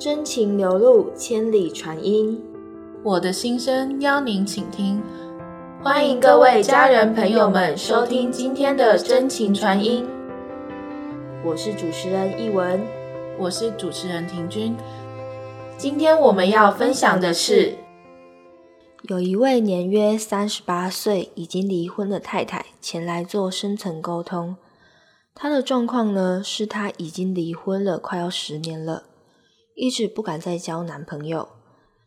真情流露，千里传音。我的心声邀您倾听，欢迎各位家人朋友们收听今天的真情传音。我是主持人易文，我是主持人婷君。今天我们要分享的是，有一位年约三十八岁、已经离婚的太太前来做深层沟通。她的状况呢，是她已经离婚了，快要十年了。一直不敢再交男朋友，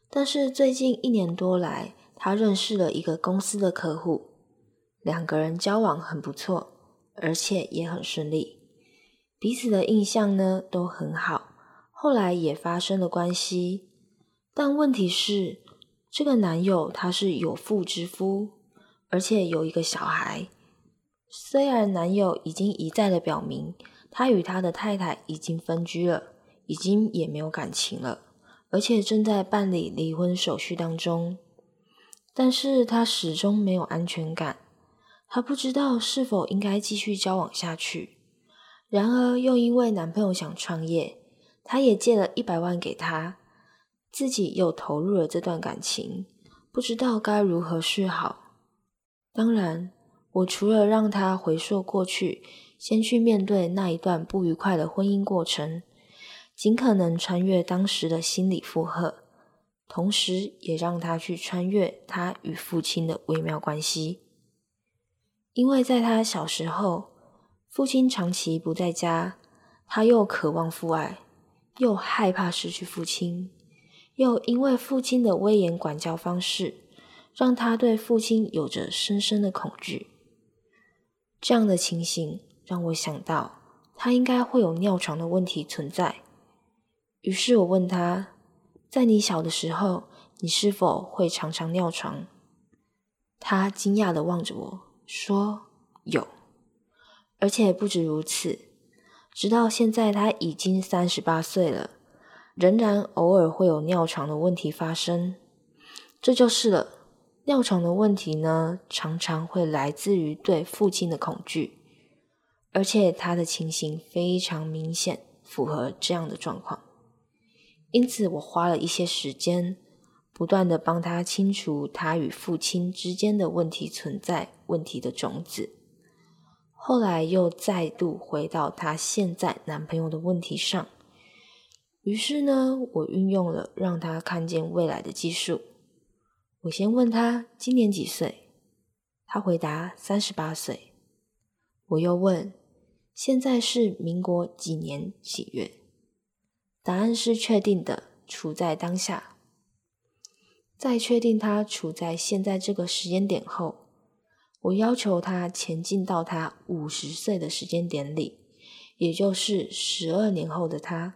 但是最近一年多来，她认识了一个公司的客户，两个人交往很不错，而且也很顺利，彼此的印象呢都很好。后来也发生了关系，但问题是，这个男友他是有妇之夫，而且有一个小孩。虽然男友已经一再的表明，他与他的太太已经分居了。已经也没有感情了，而且正在办理离婚手续当中。但是他始终没有安全感，他不知道是否应该继续交往下去。然而，又因为男朋友想创业，他也借了一百万给他，自己又投入了这段感情，不知道该如何是好。当然，我除了让他回溯过去，先去面对那一段不愉快的婚姻过程。尽可能穿越当时的心理负荷，同时也让他去穿越他与父亲的微妙关系。因为在他小时候，父亲长期不在家，他又渴望父爱，又害怕失去父亲，又因为父亲的威严管教方式，让他对父亲有着深深的恐惧。这样的情形让我想到，他应该会有尿床的问题存在。于是我问他，在你小的时候，你是否会常常尿床？他惊讶的望着我说：“有，而且不止如此。直到现在，他已经三十八岁了，仍然偶尔会有尿床的问题发生。这就是了。尿床的问题呢，常常会来自于对父亲的恐惧，而且他的情形非常明显，符合这样的状况。”因此，我花了一些时间，不断的帮他清除他与父亲之间的问题存在问题的种子。后来又再度回到他现在男朋友的问题上。于是呢，我运用了让他看见未来的技术。我先问他今年几岁，他回答三十八岁。我又问现在是民国几年几月？答案是确定的，处在当下。在确定他处在现在这个时间点后，我要求他前进到他五十岁的时间点里，也就是十二年后的他。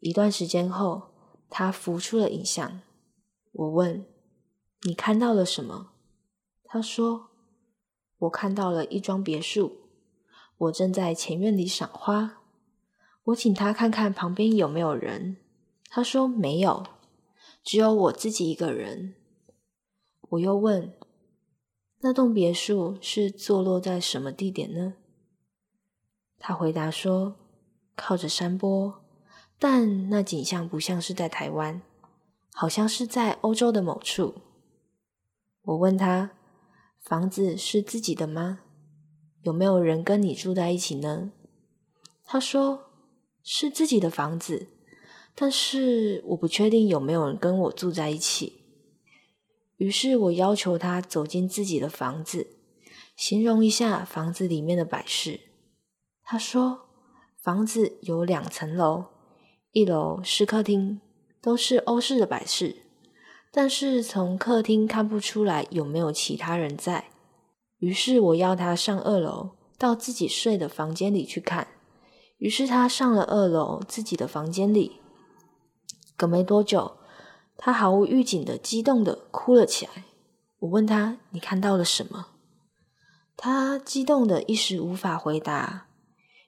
一段时间后，他浮出了影像。我问：“你看到了什么？”他说：“我看到了一幢别墅，我正在前院里赏花。”我请他看看旁边有没有人，他说没有，只有我自己一个人。我又问，那栋别墅是坐落在什么地点呢？他回答说，靠着山坡，但那景象不像是在台湾，好像是在欧洲的某处。我问他，房子是自己的吗？有没有人跟你住在一起呢？他说。是自己的房子，但是我不确定有没有人跟我住在一起。于是我要求他走进自己的房子，形容一下房子里面的摆饰。他说，房子有两层楼，一楼是客厅，都是欧式的摆饰，但是从客厅看不出来有没有其他人在。于是我要他上二楼，到自己睡的房间里去看。于是他上了二楼自己的房间里，隔没多久，他毫无预警的激动的哭了起来。我问他：“你看到了什么？”他激动的一时无法回答。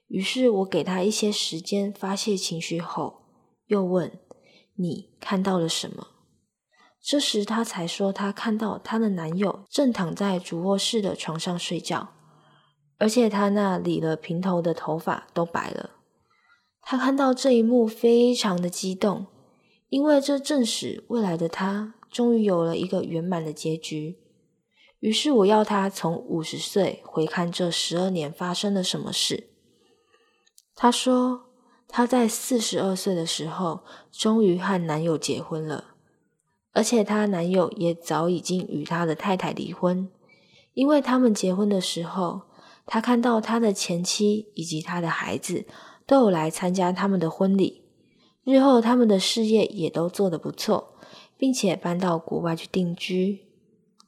于是我给他一些时间发泄情绪后，又问：“你看到了什么？”这时他才说：“他看到他的男友正躺在主卧室的床上睡觉。”而且他那理了平头的头发都白了。他看到这一幕，非常的激动，因为这证实未来的他终于有了一个圆满的结局。于是我要他从五十岁回看这十二年发生了什么事。他说他在四十二岁的时候终于和男友结婚了，而且她男友也早已经与他的太太离婚，因为他们结婚的时候，他看到他的前妻以及他的孩子都有来参加他们的婚礼，日后他们的事业也都做得不错，并且搬到国外去定居。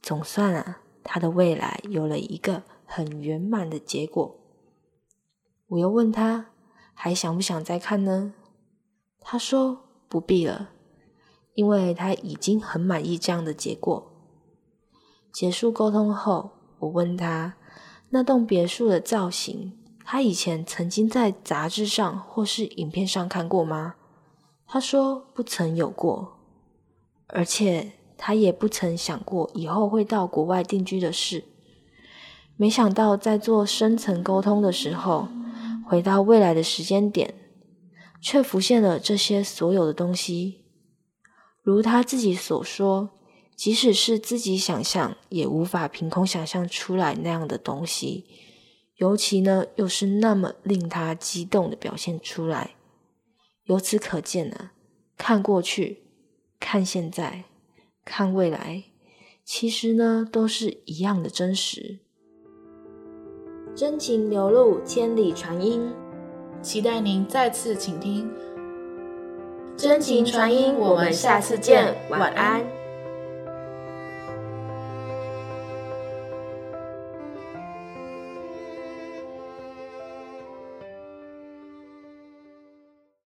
总算啊。他的未来有了一个很圆满的结果。我又问他还想不想再看呢？他说不必了，因为他已经很满意这样的结果。结束沟通后，我问他那栋别墅的造型，他以前曾经在杂志上或是影片上看过吗？他说不曾有过，而且。他也不曾想过以后会到国外定居的事，没想到在做深层沟通的时候，回到未来的时间点，却浮现了这些所有的东西。如他自己所说，即使是自己想象，也无法凭空想象出来那样的东西。尤其呢，又是那么令他激动的表现出来。由此可见呢，看过去，看现在。看未来，其实呢都是一样的真实。真情流露，千里传音，期待您再次倾听。真情传音，我们下次见，晚安。